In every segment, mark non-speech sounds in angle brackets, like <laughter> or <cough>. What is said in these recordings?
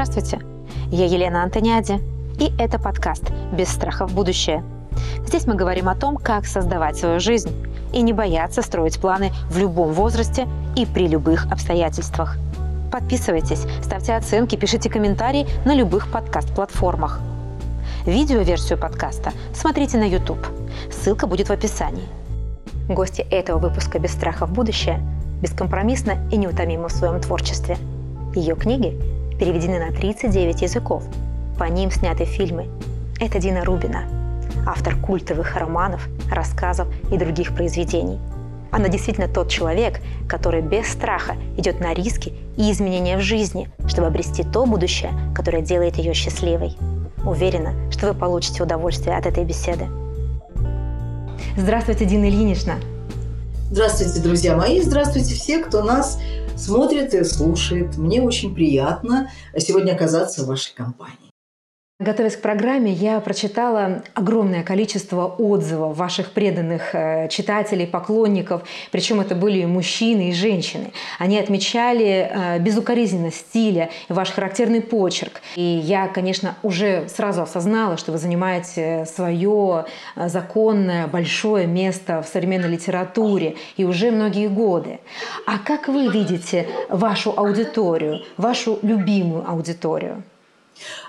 Здравствуйте, я Елена Антониади, и это подкаст «Без страха в будущее». Здесь мы говорим о том, как создавать свою жизнь и не бояться строить планы в любом возрасте и при любых обстоятельствах. Подписывайтесь, ставьте оценки, пишите комментарии на любых подкаст-платформах. Видеоверсию подкаста смотрите на YouTube. Ссылка будет в описании. Гости этого выпуска «Без страха в будущее» бескомпромиссно и неутомимо в своем творчестве. Ее книги переведены на 39 языков. По ним сняты фильмы. Это Дина Рубина, автор культовых романов, рассказов и других произведений. Она действительно тот человек, который без страха идет на риски и изменения в жизни, чтобы обрести то будущее, которое делает ее счастливой. Уверена, что вы получите удовольствие от этой беседы. Здравствуйте, Дина Ильинична. Здравствуйте, друзья мои. Здравствуйте все, кто нас смотрит и слушает. Мне очень приятно сегодня оказаться в вашей компании. Готовясь к программе, я прочитала огромное количество отзывов ваших преданных э, читателей, поклонников, причем это были и мужчины, и женщины. Они отмечали э, безукоризненность стиля, ваш характерный почерк. И я, конечно, уже сразу осознала, что вы занимаете свое э, законное большое место в современной литературе и уже многие годы. А как вы видите вашу аудиторию, вашу любимую аудиторию?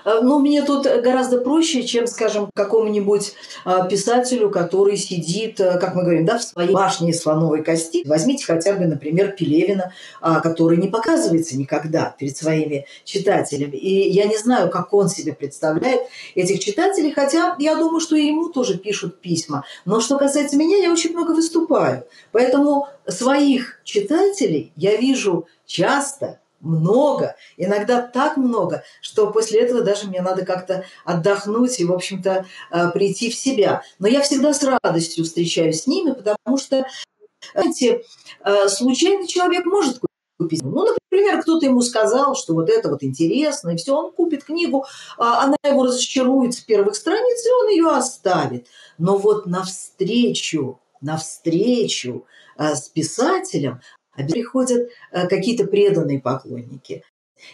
Э, ну, мне тут гораздо проще, чем, скажем, какому-нибудь э, писателю, который сидит, э, как мы говорим, да, в своей башне слоновой кости. Возьмите хотя бы, например, Пелевина, который не показывается никогда перед своими читателями. И я не знаю, как он себе представляет этих читателей, хотя я думаю, что и ему тоже пишут письма. Но что касается меня, я очень много выступаю. Поэтому своих читателей я вижу часто, много, иногда так много, что после этого даже мне надо как-то отдохнуть и, в общем-то, э, прийти в себя. Но я всегда с радостью встречаюсь с ними, потому что, знаете, э, случайный человек может купить. Ну, например, кто-то ему сказал, что вот это вот интересно, и все, он купит книгу, а она его разочарует с первых страниц, и он ее оставит. Но вот навстречу, навстречу э, с писателем приходят э, какие-то преданные поклонники.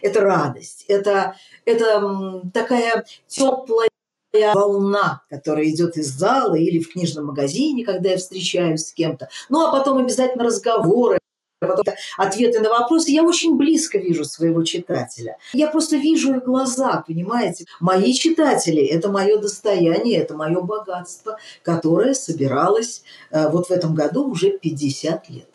Это радость, это, это такая теплая волна, которая идет из зала или в книжном магазине, когда я встречаюсь с кем-то. Ну, а потом обязательно разговоры, потом ответы на вопросы. Я очень близко вижу своего читателя. Я просто вижу их глаза, понимаете? Мои читатели – это мое достояние, это мое богатство, которое собиралось э, вот в этом году уже 50 лет.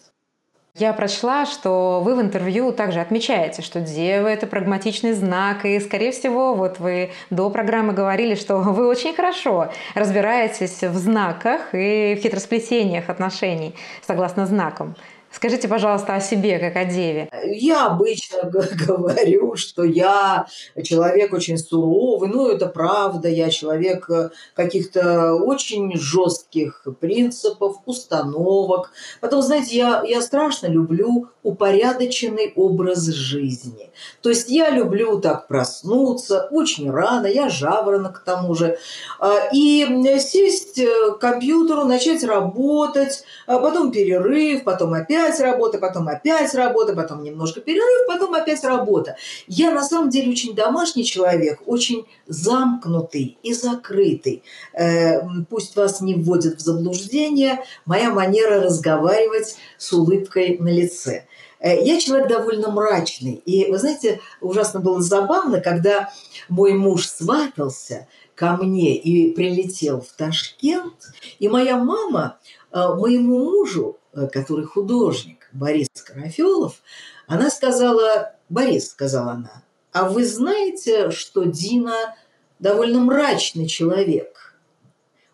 Я прочла, что вы в интервью также отмечаете, что дева – это прагматичный знак, и, скорее всего, вот вы до программы говорили, что <laughs> вы очень хорошо разбираетесь в знаках и в хитросплетениях отношений согласно знакам. Скажите, пожалуйста, о себе, как о деве. Я обычно <laughs> говорю, что я человек очень суровый. Ну, это правда. Я человек э, каких-то очень жестких принципов, установок. Потом, знаете, я, я страшно люблю упорядоченный образ жизни. То есть я люблю так проснуться очень рано, я жаворонок к тому же, а, и сесть к компьютеру, начать работать, а потом перерыв, потом опять опять работа, потом опять работа, потом немножко перерыв, потом опять работа. Я на самом деле очень домашний человек, очень замкнутый и закрытый. Э, пусть вас не вводят в заблуждение, моя манера разговаривать с улыбкой на лице. Э, я человек довольно мрачный. И, вы знаете, ужасно было забавно, когда мой муж сватался ко мне и прилетел в Ташкент, и моя мама э, моему мужу который художник, Борис Карафелов, она сказала, Борис, сказала она, а вы знаете, что Дина довольно мрачный человек?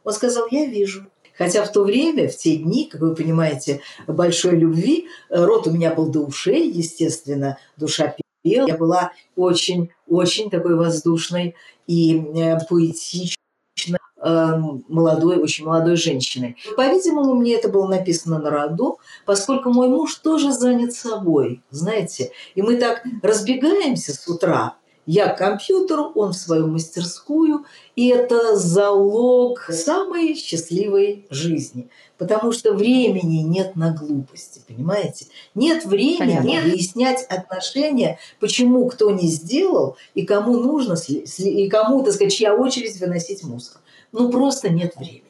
Он сказал, я вижу. Хотя в то время, в те дни, как вы понимаете, большой любви, э, рот у меня был до ушей, естественно, душа пела. Я была очень-очень такой воздушной и э, поэтичной молодой, очень молодой женщиной. По-видимому, мне это было написано на роду, поскольку мой муж тоже занят собой, знаете. И мы так разбегаемся с утра, Я к компьютеру, он в свою мастерскую, и это залог самой счастливой жизни. Потому что времени нет на глупости, понимаете? Нет времени Понятно. выяснять отношения, почему кто не сделал, и кому нужно, и кому, так сказать, чья очередь выносить мусор. Ну, просто нет времени.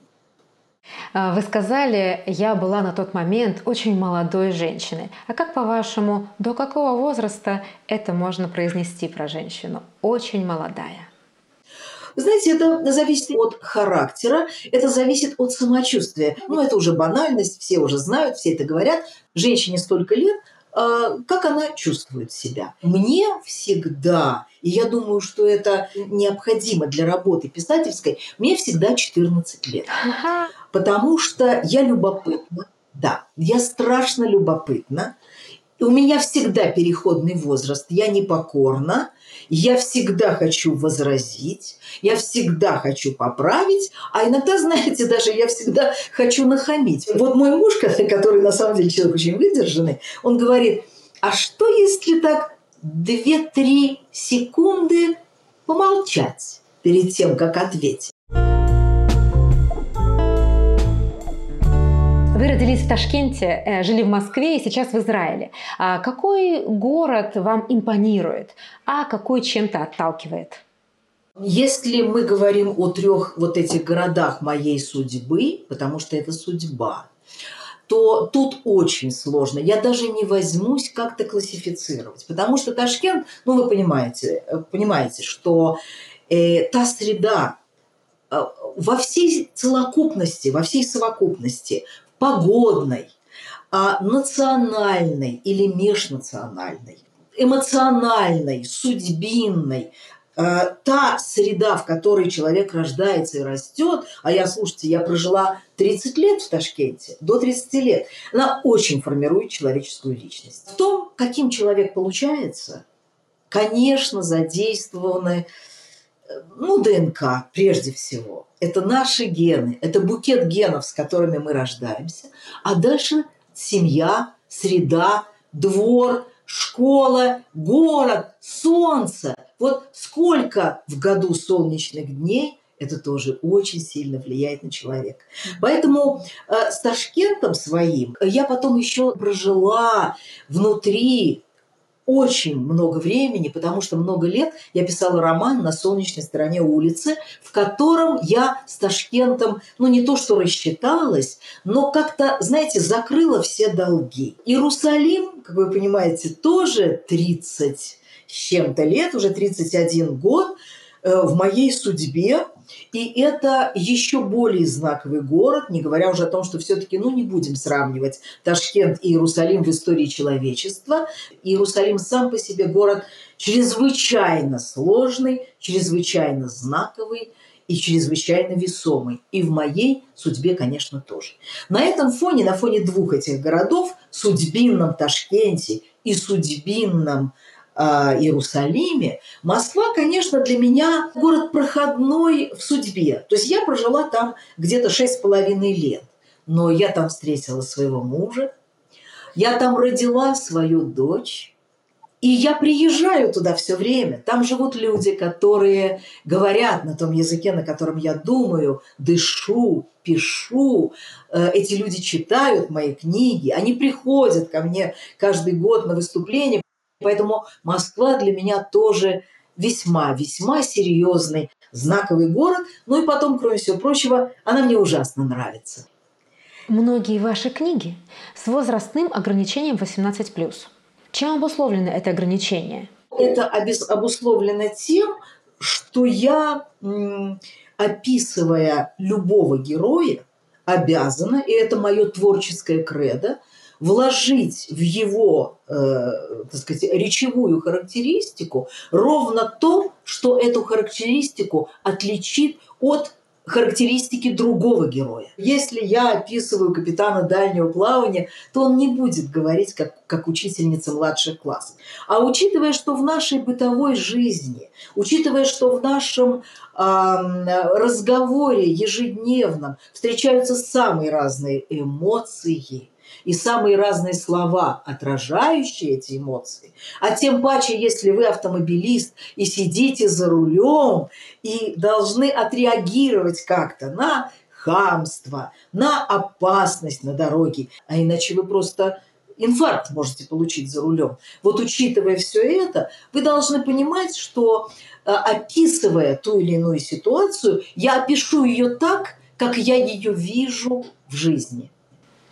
А, вы сказали, я была на тот момент очень молодой женщиной. А как по-вашему, до какого возраста это можно произнести про женщину? Очень молодая. знаете, это зависит от характера, это зависит от самочувствия. Ну, это уже банальность, все уже знают, все это говорят. Женщине столько лет, как она чувствует себя. Мне всегда, и я думаю, что это необходимо для работы писательской, мне всегда 14 лет. Потому что я любопытна, да, я страшно любопытна. У меня всегда переходный возраст, я непокорна, я всегда хочу возразить, я всегда хочу поправить, а иногда, знаете, даже я всегда хочу нахамить. Вот мой муж, <laughs> который на самом деле человек очень выдержанный, он говорит, а что если так 2-3 секунды помолчать перед тем, как ответить? Вы родились в Ташкенте, э, жили в Москве и сейчас в Израиле. А какой город вам импонирует, а какой чем-то отталкивает? Если мы говорим о трех вот этих городах моей судьбы, потому что это судьба, то тут очень сложно. Я даже не возьмусь как-то классифицировать, потому что Ташкент, ну вы понимаете, э, понимаете, что э, та среда э, во всей целокупности, во всей совокупности погодной, а национальной или межнациональной, эмоциональной, судьбинной, э, та среда, в которой человек рождается и растет, а я, слушайте, я прожила 30 лет в Ташкенте, до 30 лет, она очень формирует человеческую личность. В том, каким человек получается, конечно, задействованы ну, ДНК прежде всего. Это наши гены, это букет генов, с которыми мы рождаемся. А дальше семья, среда, двор, школа, город, солнце. Вот сколько в году солнечных дней, это тоже очень сильно влияет на человека. Поэтому э, с Ташкентом своим я потом еще прожила внутри очень много времени, потому что много лет я писала роман на солнечной стороне улицы, в котором я с Ташкентом, ну не то что рассчиталась, но как-то, знаете, закрыла все долги. Иерусалим, как вы понимаете, тоже 30 с чем-то лет, уже 31 год э, в моей судьбе, и это еще более знаковый город, не говоря уже о том, что все-таки, ну, не будем сравнивать Ташкент и Иерусалим в истории человечества. Иерусалим сам по себе город чрезвычайно сложный, чрезвычайно знаковый и чрезвычайно весомый. И в моей судьбе, конечно, тоже. На этом фоне, на фоне двух этих городов, судьбинном Ташкенте и судьбинном Иерусалиме, Москва, конечно, для меня город проходной в судьбе. То есть я прожила там где-то шесть с половиной лет. Но я там встретила своего мужа, я там родила свою дочь, и я приезжаю туда все время. Там живут люди, которые говорят на том языке, на котором я думаю, дышу, пишу. Э, эти люди читают мои книги, они приходят ко мне каждый год на выступление. Поэтому Москва для меня тоже весьма-весьма серьезный, знаковый город. Ну и потом, кроме всего прочего, она мне ужасно нравится. Многие ваши книги с возрастным ограничением 18+. Чем обусловлено это ограничение? Это обусловлено тем, что я, описывая любого героя, обязана, и это мое творческое кредо, вложить в его, э, так сказать, речевую характеристику ровно то, что эту характеристику отличит от характеристики другого героя. Если я описываю капитана дальнего плавания, то он не будет говорить как, как учительница младших классов. А учитывая, что в нашей бытовой жизни, учитывая, что в нашем разговоре ежедневном встречаются самые разные эмоции, и самые разные слова, отражающие эти эмоции. А тем паче, если вы автомобилист и сидите за рулем и должны отреагировать как-то на хамство, на опасность на дороге, а иначе вы просто инфаркт можете получить за рулем. Вот учитывая все это, вы должны понимать, что э, описывая ту или иную ситуацию, я опишу ее так, как я ее вижу в жизни.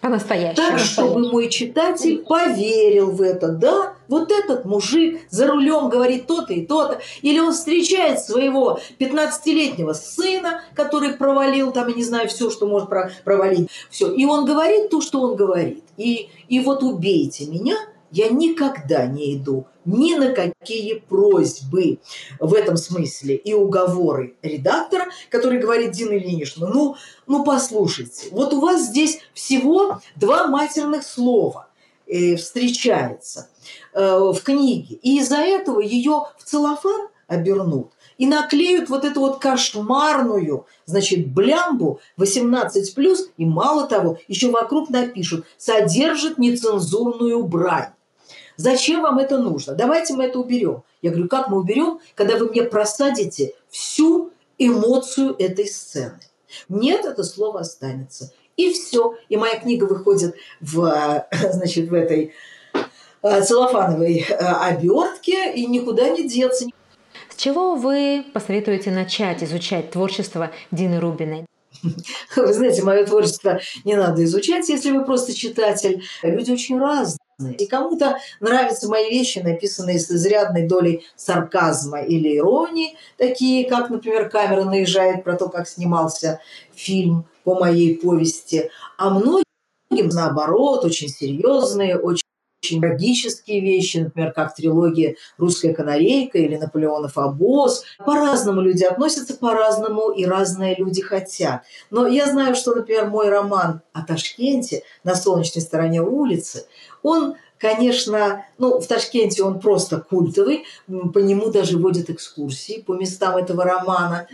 По-настоящему. Так, чтобы мой читатель поверил в это. Да, вот этот мужик за рулем говорит то-то и то-то. Или он встречает своего 15-летнего сына, который провалил там, я не знаю, все, что может провалить. Все. И он говорит то, что он говорит. И, и вот убейте меня – я никогда не иду ни на какие просьбы в этом смысле и уговоры редактора, который говорит Дина Ильинична, ну, ну послушайте, вот у вас здесь всего два матерных слова э, встречается э, в книге, и из-за этого ее в целлофан обернут и наклеют вот эту вот кошмарную, значит, блямбу 18+, и мало того, еще вокруг напишут «содержит нецензурную брань». Зачем вам это нужно? Давайте мы это уберем. Я говорю, как мы уберем, когда вы мне просадите всю эмоцию этой сцены? Нет, это слово останется. И все. И моя книга выходит в, <coughs> значит, в этой э, целлофановой э, обертке, и никуда не деться. С чего вы посоветуете начать изучать творчество Дины Рубиной? Вы знаете, мое творчество не надо изучать, если вы просто читатель. Люди очень разные. И кому-то нравятся мои вещи, написанные с изрядной долей сарказма или иронии, такие как, например, «Камера наезжает» про то, как снимался фильм по моей повести. А многим, наоборот, очень серьезные, очень очень трагические вещи, например, как трилогия «Русская канарейка» или «Наполеонов обоз». По-разному люди относятся, по-разному и разные люди хотят. Но я знаю, что, например, мой роман о Ташкенте на солнечной стороне улицы, он Конечно, ну, в Ташкенте он просто культовый, по нему даже водят экскурсии по местам этого романа.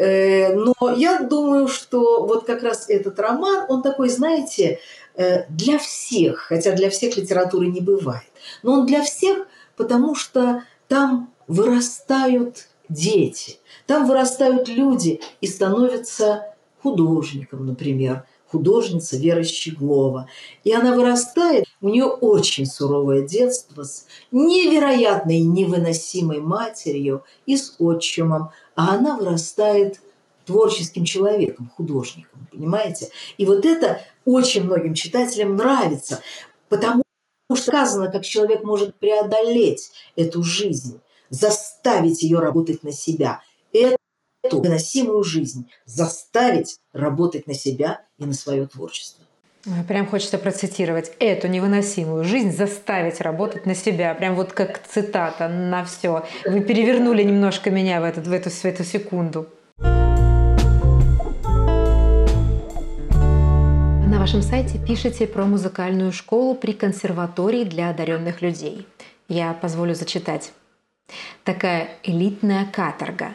Э, но я думаю, что вот как раз этот роман, он такой, знаете, для всех, хотя для всех литературы не бывает. Но он для всех, потому что там вырастают дети, там вырастают люди и становятся художником, например, художница Вера Щеглова. И она вырастает, у нее очень суровое детство с невероятной, невыносимой матерью и с отчимом, а она вырастает творческим человеком, художником, понимаете? И вот это очень многим читателям нравится, потому что сказано, как человек может преодолеть эту жизнь, заставить ее работать на себя. Эту выносимую жизнь заставить работать на себя и на свое творчество. Прям хочется процитировать эту невыносимую жизнь заставить работать на себя. Прям вот как цитата на все. Вы перевернули немножко меня в, этот, в, эту, в эту секунду. Вашем сайте пишете про музыкальную школу при консерватории для одаренных людей. Я позволю зачитать. Такая элитная каторга.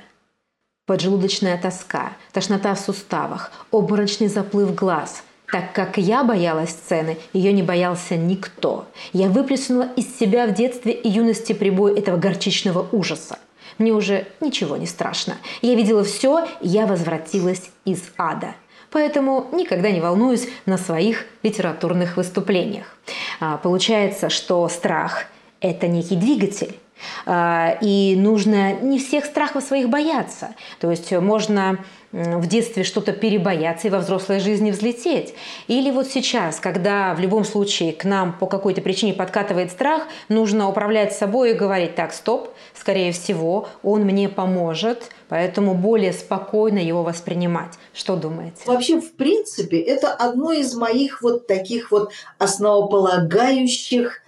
Поджелудочная тоска, тошнота в суставах, обморочный заплыв глаз – так как я боялась сцены, ее не боялся никто. Я выплеснула из себя в детстве и юности прибой этого горчичного ужаса. Мне уже ничего не страшно. Я видела все, я возвратилась из ада поэтому никогда не волнуюсь на своих литературных выступлениях. А, получается, что страх – это некий двигатель, а, и нужно не всех страхов своих бояться. То есть можно в детстве что-то перебояться и во взрослой жизни взлететь. Или вот сейчас, когда в любом случае к нам по какой-то причине подкатывает страх, нужно управлять собой и говорить, так, стоп, скорее всего, он мне поможет, поэтому более спокойно его воспринимать. Что думаете? Вообще, в принципе, это одно из моих вот таких вот основополагающих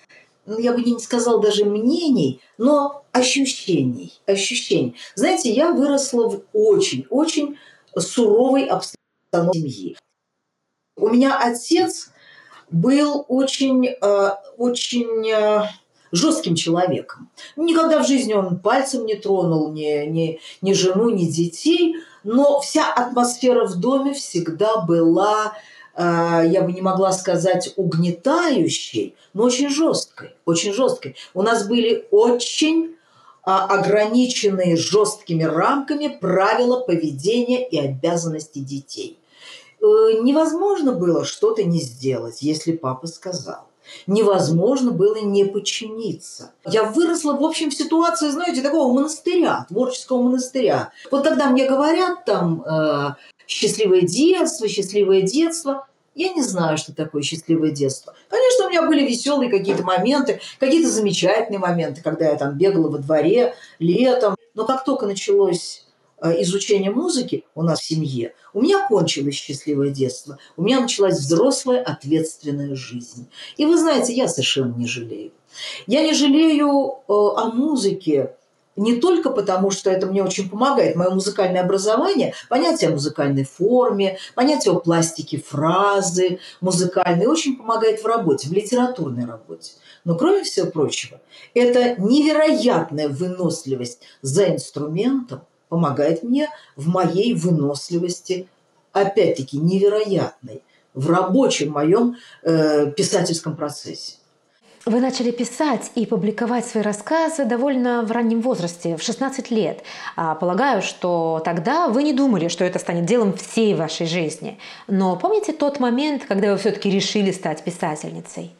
ну, я бы не сказал даже мнений, но ощущений. ощущений. Знаете, я выросла в очень-очень суровой обстановке семьи. У меня отец был очень, э, очень э, жестким человеком. Никогда в жизни он пальцем не тронул ни, ни, ни жену, ни детей, но вся атмосфера в доме всегда была э, я бы не могла сказать угнетающей, но очень жесткой, очень жесткой. У нас были очень ограниченные жесткими рамками правила поведения и обязанностей детей. Э, невозможно было что-то не сделать, если папа сказал. Невозможно было не подчиниться. Я выросла, в общем, в ситуации, знаете, такого монастыря, творческого монастыря. Вот когда мне говорят там э, счастливое детство, счастливое детство, я не знаю, что такое счастливое детство. Конечно, у меня были веселые какие-то моменты, какие-то замечательные моменты, когда я там бегала во дворе летом. Но как только началось э, изучение музыки у нас в семье, у меня кончилось счастливое детство. У меня началась взрослая ответственная жизнь. И вы знаете, я совершенно не жалею. Я не жалею э, о музыке, не только потому, что это мне очень помогает, мое музыкальное образование, понятие о музыкальной форме, понятие о пластике фразы музыкальной очень помогает в работе, в литературной работе. Но кроме всего прочего, это невероятная выносливость за инструментом помогает мне в моей выносливости, опять-таки невероятной, в рабочем моем э, писательском процессе. Вы начали писать и публиковать свои рассказы довольно в раннем возрасте, в 16 лет. А, полагаю, что тогда вы не думали, что это станет делом всей вашей жизни. Но помните тот момент, когда вы все-таки решили стать писательницей?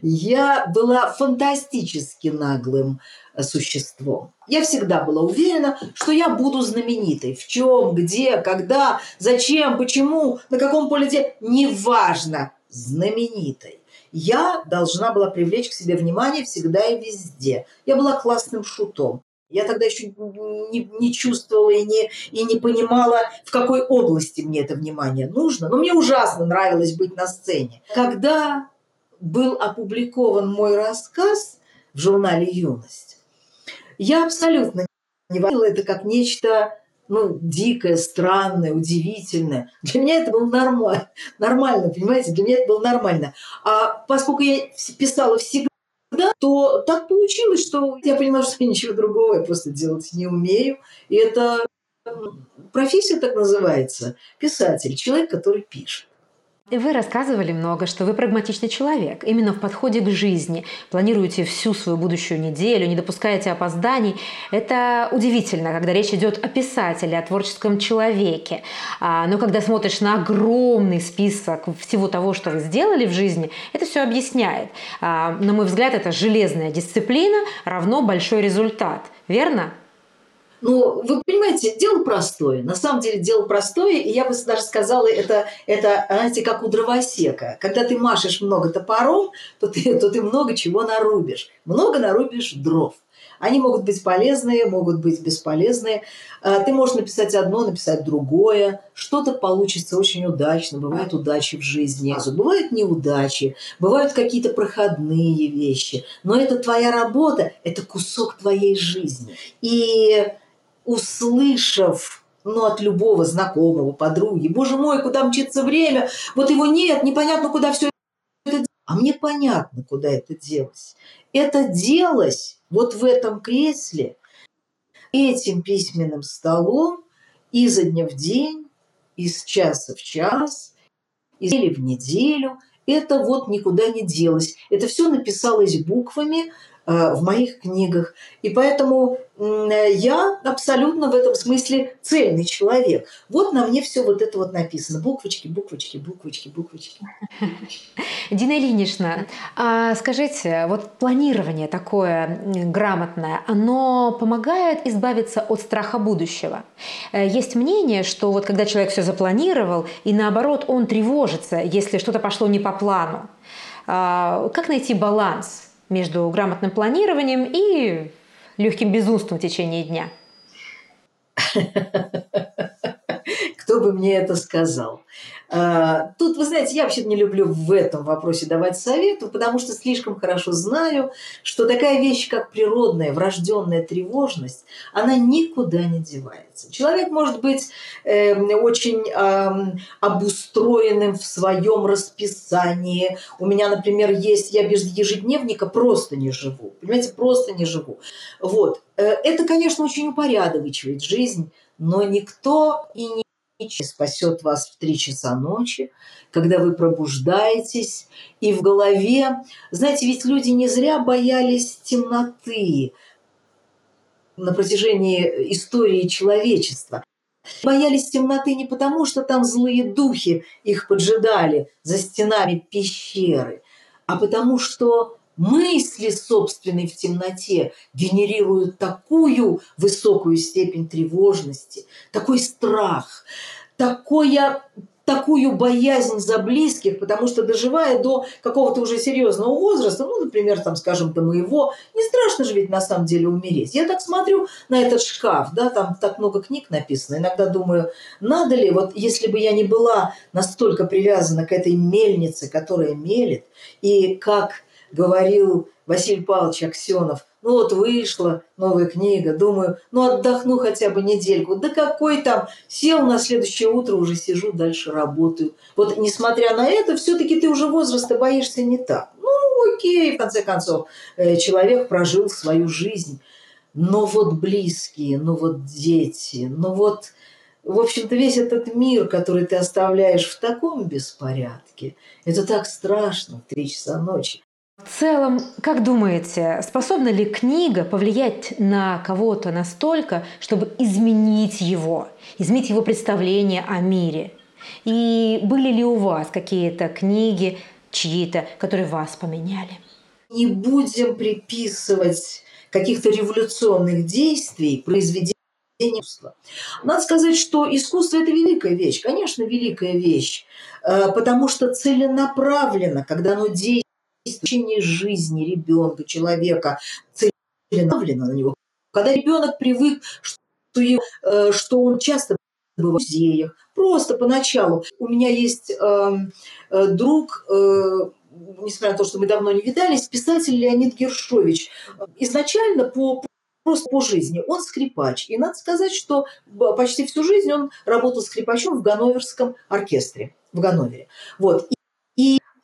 Я была фантастически наглым э, существом. Я всегда была уверена, что я буду знаменитой. В чем, где, когда, зачем, почему, на каком поле. Неважно, знаменитой. Я должна была привлечь к себе внимание всегда и везде. Я была классным шутом. Я тогда еще не, не чувствовала и не, и не понимала, в какой области мне это внимание нужно. Но мне ужасно нравилось быть на сцене. Когда был опубликован мой рассказ в журнале «Юность», я абсолютно не видела это как нечто ну, дикое, странное, удивительное. Для меня это было нормально, нормально, понимаете, для меня это было нормально. А поскольку я писала всегда, то так получилось, что я поняла, что я ничего другого я просто делать не умею. И это профессия так называется, писатель, человек, который пишет. Вы рассказывали много, что вы прагматичный человек, именно в подходе к жизни. Планируете всю свою будущую неделю, не допускаете опозданий. Это удивительно, когда речь идет о писателе, о творческом человеке. А, но когда смотришь на огромный список всего того, что вы сделали в жизни, это все объясняет. А, на мой взгляд, это железная дисциплина равно большой результат. Верно? Ну, вы понимаете, дело простое. На самом деле дело простое, и я бы даже сказала, это, это знаете, как у дровосека. Когда ты машешь много топором, то ты, то ты много чего нарубишь. Много нарубишь дров. Они могут быть полезные, могут быть бесполезные. А, ты можешь написать одно, написать другое. Что-то получится очень удачно. Бывают удачи в жизни, бывают неудачи, бывают какие-то проходные вещи. Но это твоя работа, это кусок твоей жизни. И услышав ну, от любого знакомого, подруги, боже мой, куда мчится время, вот его нет, непонятно, куда все это А мне понятно, куда это делось. Это делось вот в этом кресле, этим письменным столом, изо дня в день, из часа в час, из недели в неделю. Это вот никуда не делось. Это все написалось буквами, в моих книгах. И поэтому я абсолютно в этом смысле цельный человек. Вот на мне все вот это вот написано. Буквочки, буквочки, буквочки, буквочки. <laughs> Дина Ильинична, а скажите, вот планирование такое грамотное, оно помогает избавиться от страха будущего? Э, есть мнение, что вот когда человек все запланировал, и наоборот он тревожится, если что-то пошло не по плану. А, как найти баланс? Между грамотным планированием и легким безумством в течение дня? Кто бы мне это сказал? А, тут, вы знаете, я вообще не люблю в этом вопросе давать советы, потому что слишком хорошо знаю, что такая вещь, как природная, врожденная тревожность, она никуда не девается. Человек может быть э, очень э, обустроенным в своем расписании. У меня, например, есть, я без ежедневника просто не живу. Понимаете, просто не живу. Вот. Э, это, конечно, очень упорядочивает жизнь, но никто и не спасет вас в три часа ночи, когда вы пробуждаетесь, и в голове... Знаете, ведь люди не зря боялись темноты на протяжении истории человечества. Боялись темноты не потому, что там злые духи их поджидали за стенами пещеры, а потому что мысли собственные в темноте генерируют такую высокую степень тревожности, такой страх, такое такую боязнь за близких, потому что доживая до какого-то уже серьезного возраста, ну, например, там, скажем, до моего, не страшно же ведь на самом деле умереть. Я так смотрю на этот шкаф, да, там так много книг написано, иногда думаю, надо ли, вот если бы я не была настолько привязана к этой мельнице, которая мелит, и как говорил Василий Павлович Аксенов, ну вот вышла новая книга, думаю, ну отдохну хотя бы недельку. Да какой там, сел на следующее утро, уже сижу, дальше работаю. Вот несмотря на это, все-таки ты уже возраста боишься не так. Ну окей, в конце концов, э, человек прожил свою жизнь. Но вот близкие, ну вот дети, ну вот, в общем-то, весь этот мир, который ты оставляешь в таком беспорядке, это так страшно в три часа ночи. В целом, как думаете, способна ли книга повлиять на кого-то настолько, чтобы изменить его, изменить его представление о мире? И были ли у вас какие-то книги, чьи-то, которые вас поменяли? Не будем приписывать каких-то революционных действий произведения искусства. Надо сказать, что искусство – это великая вещь, конечно, великая вещь, э, потому что целенаправленно, когда оно действует, течение жизни ребенка, человека, целенаправленно на него. Когда ребенок привык, что, э, что он часто бывает в музеях, просто поначалу. У меня есть э, э, друг, э, несмотря на то, что мы давно не видались, писатель Леонид Гершович. Изначально по просто по жизни. Он скрипач. И надо сказать, что почти всю жизнь он работал скрипачом в Ганноверском оркестре в Ганновере. Вот.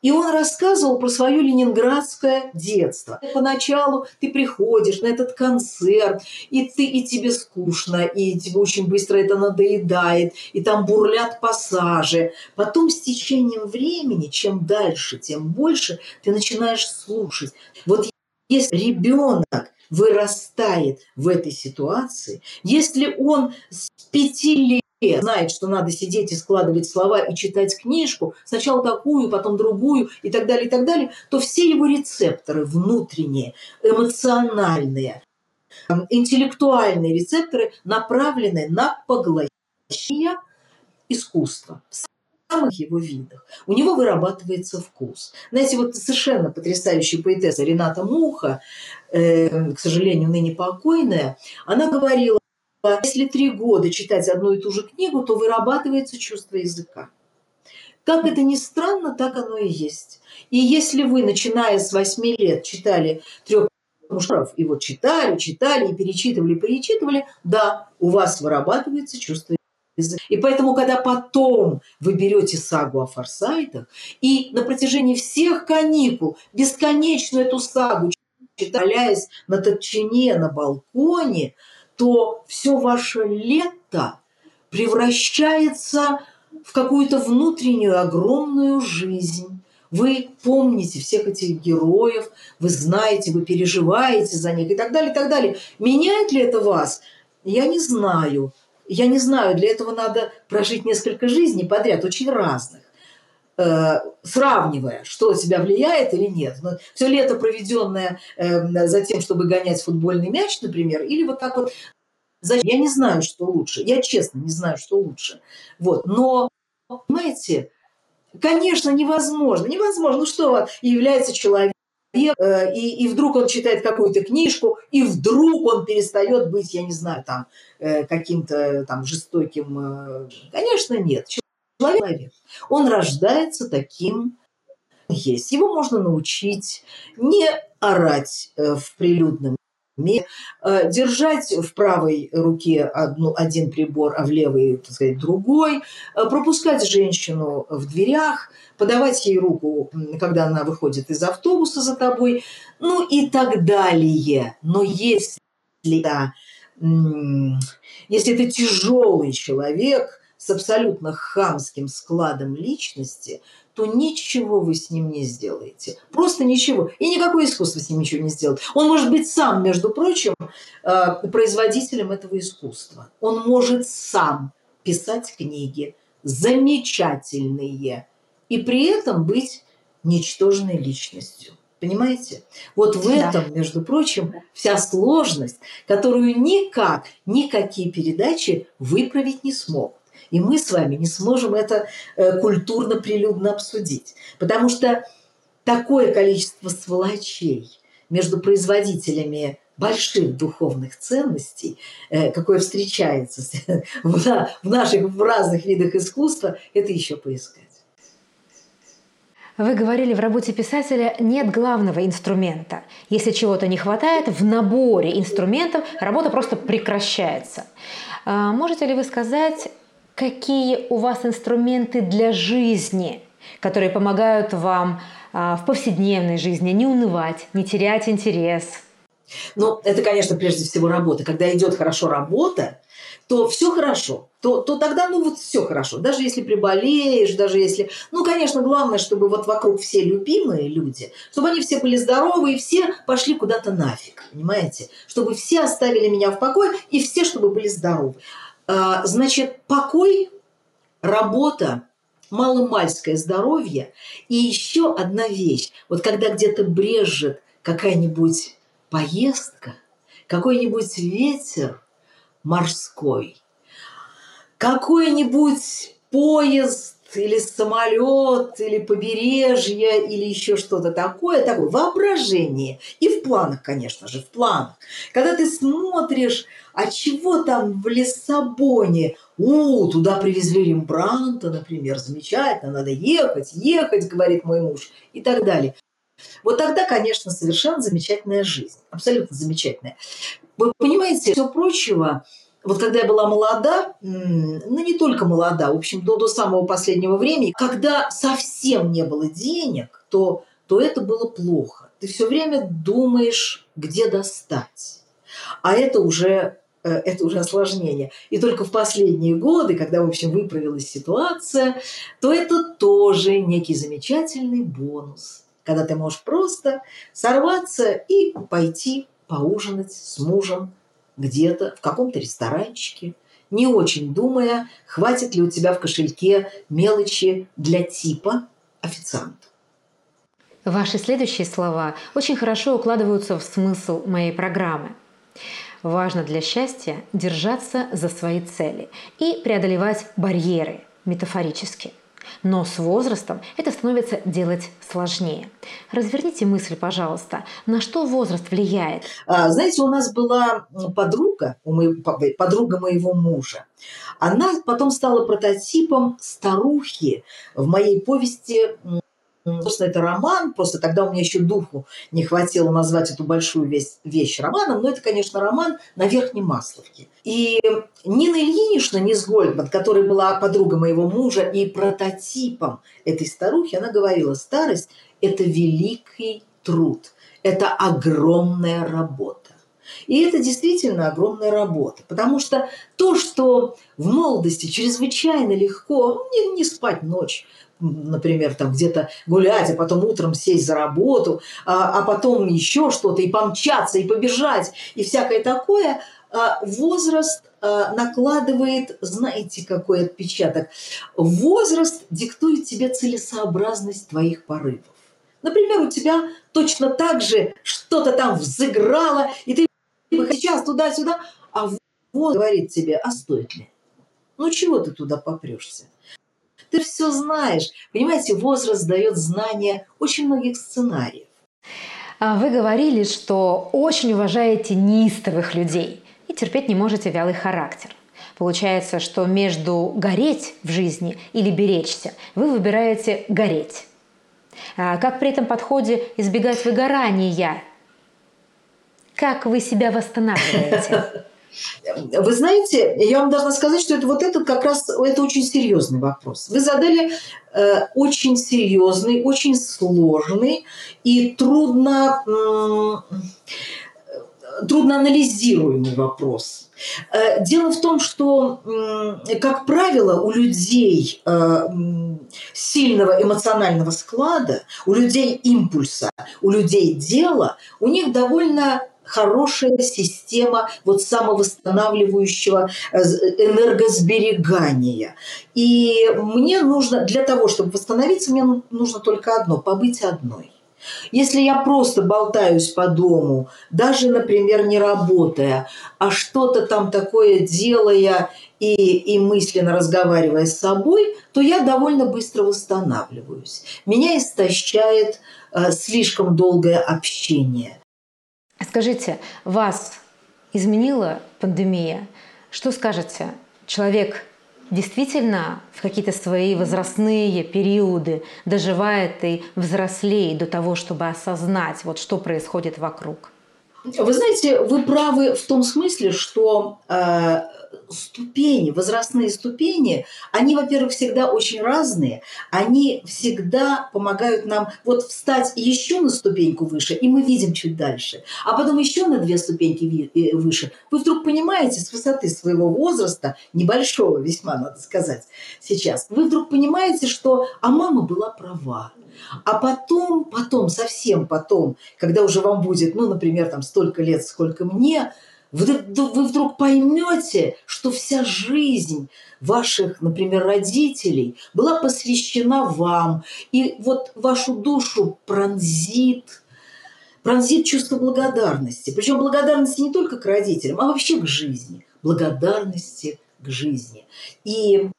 И он рассказывал про свое ленинградское детство. Поначалу ты приходишь на этот концерт, и, ты, и тебе скучно, и тебе очень быстро это надоедает, и там бурлят пассажи. Потом с течением времени, чем дальше, тем больше ты начинаешь слушать. Вот если ребенок вырастает в этой ситуации, если он с пяти лет знает, что надо сидеть и складывать слова и читать книжку, сначала такую, потом другую и так далее, и так далее, то все его рецепторы внутренние, эмоциональные, интеллектуальные рецепторы направлены на поглощение искусства в самых его видах. У него вырабатывается вкус. Знаете, вот совершенно потрясающая поэтесса Рената Муха, э, к сожалению, ныне покойная, она говорила, если три года читать одну и ту же книгу, то вырабатывается чувство языка. Как это ни странно, так оно и есть. И если вы, начиная с восьми лет, читали трех мушаров, и вот читали, читали, и перечитывали, перечитывали, да, у вас вырабатывается чувство языка. И поэтому, когда потом вы берете сагу о форсайтах, и на протяжении всех каникул бесконечную эту сагу читалясь на топчине, на балконе, то все ваше лето превращается в какую-то внутреннюю огромную жизнь. Вы помните всех этих героев, вы знаете, вы переживаете за них и так далее, и так далее. Меняет ли это вас? Я не знаю. Я не знаю, для этого надо прожить несколько жизней подряд, очень разных сравнивая, что тебя влияет или нет. Но все лето проведенное э, за тем, чтобы гонять футбольный мяч, например, или вот так вот. Я не знаю, что лучше. Я честно не знаю, что лучше. Вот. Но, понимаете, конечно, невозможно. Невозможно. Ну что является человек, э, и, и вдруг он читает какую-то книжку, и вдруг он перестает быть, я не знаю, там, э, каким-то там жестоким. Э, конечно, нет человек. Он рождается таким есть. Его можно научить не орать э, в прилюдном месте, э, держать в правой руке одну, один прибор, а в левой, так сказать, другой, э, пропускать женщину в дверях, подавать ей руку, когда она выходит из автобуса за тобой, ну и так далее. Но если, да, если это тяжелый человек, с абсолютно хамским складом личности, то ничего вы с ним не сделаете. Просто ничего. И никакое искусство с ним ничего не сделает. Он может быть сам, между прочим, э, производителем этого искусства. Он может сам писать книги замечательные и при этом быть ничтожной личностью. Понимаете? Вот в да. этом, между прочим, вся сложность, которую никак, никакие передачи выправить не смогут. И мы с вами не сможем это э, культурно-прилюдно обсудить. Потому что такое количество сволочей между производителями больших духовных ценностей, э, какое встречается <laughs> в наших в разных видах искусства, это еще поискать. Вы говорили, в работе писателя нет главного инструмента. Если чего-то не хватает, в наборе инструментов работа просто прекращается. А, можете ли вы сказать, какие у вас инструменты для жизни, которые помогают вам а, в повседневной жизни не унывать, не терять интерес? Ну, это, конечно, прежде всего работа. Когда идет хорошо работа, то все хорошо, то, то тогда, ну, вот все хорошо. Даже если приболеешь, даже если... Ну, конечно, главное, чтобы вот вокруг все любимые люди, чтобы они все были здоровы, и все пошли куда-то нафиг, понимаете? Чтобы все оставили меня в покое, и все, чтобы были здоровы. А, значит, покой, работа, маломальское здоровье и еще одна вещь. Вот когда где-то брежет какая-нибудь поездка, какой-нибудь ветер морской, какой-нибудь поезд или самолет, или побережье, или еще что-то такое, такое воображение. И в планах, конечно же, в планах. Когда ты смотришь, а чего там в Лиссабоне? У, туда привезли Рембранта, например, замечательно, надо ехать, ехать, говорит мой муж, и так далее. Вот тогда, конечно, совершенно замечательная жизнь. Абсолютно замечательная. Вы понимаете, все прочего, вот когда я была молода, ну не только молода, в общем, до, до самого последнего времени, когда совсем не было денег, то, то это было плохо. Ты все время думаешь, где достать. А это уже это уже осложнение. И только в последние годы, когда, в общем, выправилась ситуация, то это тоже некий замечательный бонус – когда ты можешь просто сорваться и пойти поужинать с мужем где-то в каком-то ресторанчике, не очень думая, хватит ли у тебя в кошельке мелочи для типа официанта. Ваши следующие слова очень хорошо укладываются в смысл моей программы. Важно для счастья держаться за свои цели и преодолевать барьеры метафорически – но с возрастом это становится делать сложнее. Разверните мысль, пожалуйста, на что возраст влияет? А, знаете, у нас была подруга, подруга моего мужа. Она потом стала прототипом старухи в моей повести Собственно, это роман, просто тогда у меня еще духу не хватило назвать эту большую вещь, вещь романом, но это, конечно, роман на Верхней Масловке. И Нина Ильинична Низгольдман, которая была подруга моего мужа и прототипом этой старухи, она говорила, старость – это великий труд, это огромная работа. И это действительно огромная работа, потому что то, что в молодости чрезвычайно легко, не, не спать ночь, например, там где-то гулять, а потом утром сесть за работу, а, а потом еще что-то, и помчаться, и побежать, и всякое такое, а возраст а, накладывает, знаете, какой отпечаток? Возраст диктует тебе целесообразность твоих порывов. Например, у тебя точно так же что-то там взыграло, и ты сейчас туда-сюда, а вот говорит тебе, а стоит ли? Ну чего ты туда попрешься? Ты все знаешь. Понимаете, возраст дает знания очень многих сценариев. А вы говорили, что очень уважаете неистовых людей и терпеть не можете вялый характер. Получается, что между гореть в жизни или беречься вы выбираете гореть. А как при этом подходе избегать выгорания? Как вы себя восстанавливаете? <laughs> Вы знаете, я вам должна сказать, что это вот это как раз это очень серьезный вопрос. Вы задали э, очень серьезный, очень сложный и трудно трудно анализируемый вопрос. Э, дело в том, что, как правило, у людей э, сильного эмоционального склада, у людей импульса, у людей дела, у них довольно хорошая система вот самовосстанавливающего э, энергосберегания. И мне нужно, для того, чтобы восстановиться, мне нужно только одно – побыть одной. Если я просто болтаюсь по дому, даже, например, не работая, а что-то там такое делая и, и мысленно разговаривая с собой, то я довольно быстро восстанавливаюсь. Меня истощает э, слишком долгое общение. Скажите, вас изменила пандемия? Что скажете? Человек действительно в какие-то свои возрастные периоды доживает и взрослеет до того, чтобы осознать, вот что происходит вокруг? Вы знаете, вы правы в том смысле, что э, ступени, возрастные ступени, они, во-первых, всегда очень разные, они всегда помогают нам вот встать еще на ступеньку выше, и мы видим чуть дальше, а потом еще на две ступеньки э, выше. Вы вдруг понимаете с высоты своего возраста, небольшого весьма, надо сказать, сейчас, вы вдруг понимаете, что «а мама была права», а потом, потом, совсем потом, когда уже вам будет, ну, например, там столько лет, сколько мне, вы, вы вдруг поймете, что вся жизнь ваших, например, родителей была посвящена вам, и вот вашу душу пронзит, пронзит чувство благодарности. Причем благодарности не только к родителям, а вообще к жизни. Благодарности к жизни. И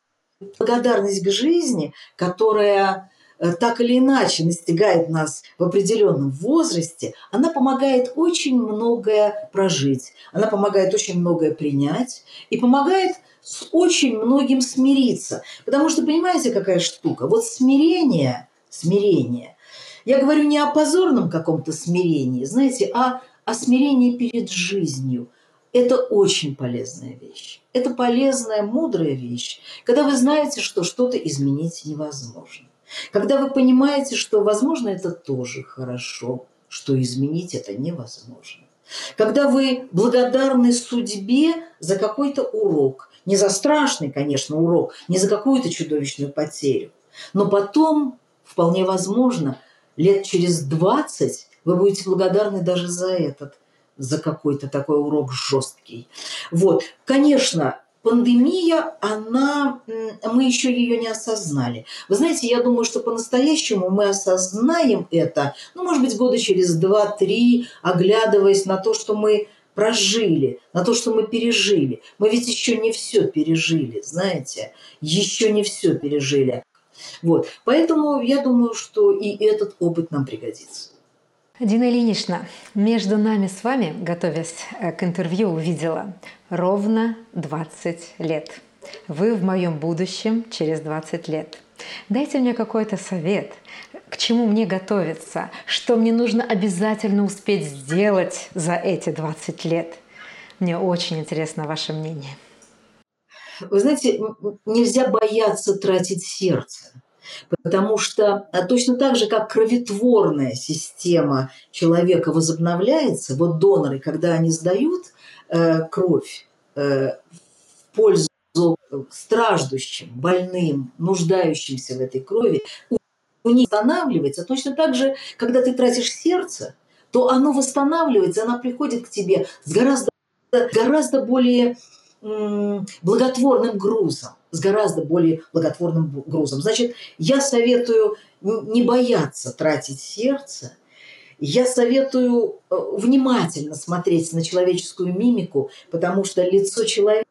благодарность к жизни, которая так или иначе настигает нас в определенном возрасте, она помогает очень многое прожить, она помогает очень многое принять и помогает с очень многим смириться. Потому что, понимаете, какая штука? Вот смирение, смирение, я говорю не о позорном каком-то смирении, знаете, а о смирении перед жизнью. Это очень полезная вещь. Это полезная, мудрая вещь, когда вы знаете, что что-то изменить невозможно. Когда вы понимаете, что, возможно, это тоже хорошо, что изменить это невозможно. Когда вы благодарны судьбе за какой-то урок, не за страшный, конечно, урок, не за какую-то чудовищную потерю, но потом, вполне возможно, лет через 20 вы будете благодарны даже за этот, за какой-то такой урок жесткий. Вот, конечно, пандемия, она, мы еще ее не осознали. Вы знаете, я думаю, что по-настоящему мы осознаем это, ну, может быть, года через 2-3, оглядываясь на то, что мы прожили, на то, что мы пережили. Мы ведь еще не все пережили, знаете, еще не все пережили. Вот. Поэтому я думаю, что и этот опыт нам пригодится. Дина Ильинична, между нами с вами, готовясь э, к интервью, увидела ровно 20 лет. Вы в моем будущем через 20 лет. Дайте мне какой-то совет, к чему мне готовиться, что мне нужно обязательно успеть сделать за эти 20 лет. Мне очень интересно ваше мнение. Вы знаете, нельзя бояться тратить сердце. Потому что а, точно так же, как кроветворная система человека возобновляется, вот доноры, когда они сдают э, кровь э, в пользу страждущим, больным, нуждающимся в этой крови, у них восстанавливается. Точно так же, когда ты тратишь сердце, то оно восстанавливается, оно приходит к тебе с гораздо, гораздо более благотворным грузом, с гораздо более благотворным грузом. Значит, я советую не бояться тратить сердце, я советую э, внимательно смотреть на человеческую мимику, потому что лицо человека,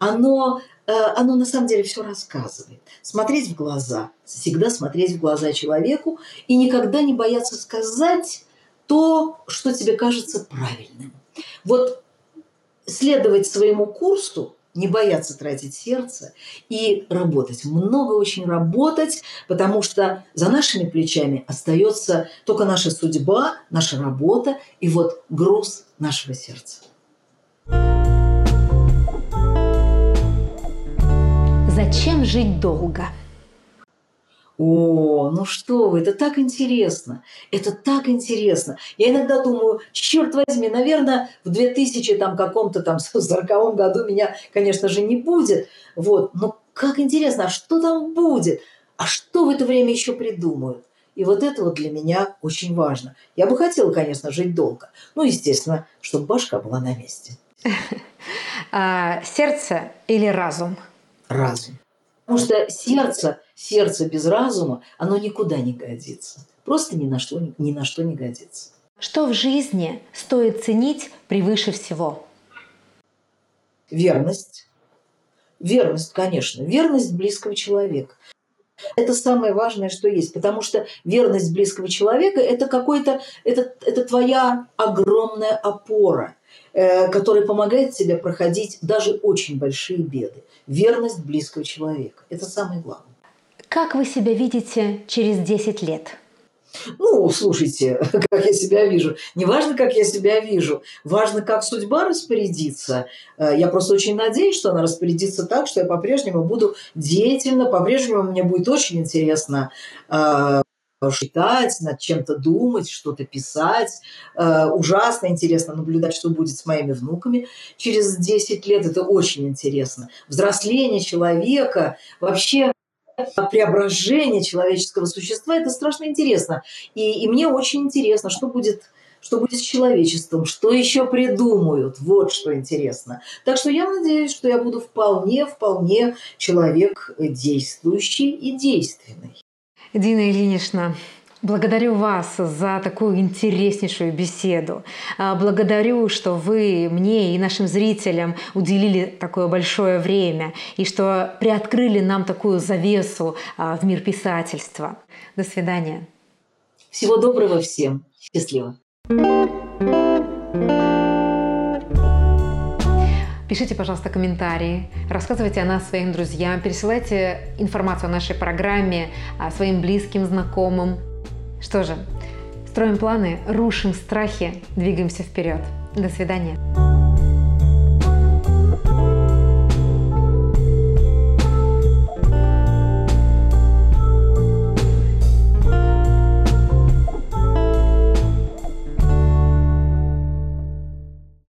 оно, э, оно на самом деле все рассказывает. Смотреть в глаза, всегда смотреть в глаза человеку и никогда не бояться сказать то, что тебе кажется правильным. Вот следовать своему курсу, не бояться тратить сердце и работать. Много очень работать, потому что за нашими плечами остается только наша судьба, наша работа и вот груз нашего сердца. Зачем жить долго? О, ну что вы, это так интересно, это так интересно. Я иногда думаю, черт возьми, наверное, в 2000 там каком-то там <laughs> 40 году меня, конечно же, не будет, вот, но как интересно, а что там будет? А что в это время еще придумают? И вот это вот для меня очень важно. Я бы хотела, конечно, жить долго. Ну, естественно, чтобы башка была на месте. <laughs> А, сердце или разум? Разум. Потому что сердце, сердце без разума, оно никуда не годится. Просто ни на что, ни на что не годится. Что в жизни стоит ценить превыше всего? Верность. Верность, конечно. Верность близкого человека. Это самое важное, что есть, потому что верность близкого человека – это какой-то, это, это твоя огромная опора, э, которая помогает тебе проходить даже очень большие беды. Верность близкого человека – это самое главное. Как вы себя видите через 10 лет? Ну, слушайте, <laughs> как я себя вижу. Не важно, как я себя вижу, важно, как судьба распорядится. Э, я просто очень надеюсь, что она распорядится так, что я по-прежнему буду деятельна, по-прежнему мне будет очень интересно э, читать, над чем-то думать, что-то писать. Э, ужасно интересно наблюдать, что будет с моими внуками через 10 лет. Это очень интересно. Взросление человека, вообще преображение человеческого существа, это страшно интересно. И, и мне очень интересно, что будет, что будет с человечеством, что еще придумают. Вот что интересно. Так что я надеюсь, что я буду вполне, вполне человек действующий и действенный. Дина Ильинична, Благодарю вас за такую интереснейшую беседу. А, благодарю, что вы мне и нашим зрителям уделили такое большое время и что приоткрыли нам такую завесу а, в мир писательства. До свидания. Всего доброго всем. Счастливо. Пишите, пожалуйста, комментарии, рассказывайте о нас своим друзьям, пересылайте информацию о нашей программе а, своим близким, знакомым. Что же, строим планы, рушим страхи, двигаемся вперед. До свидания.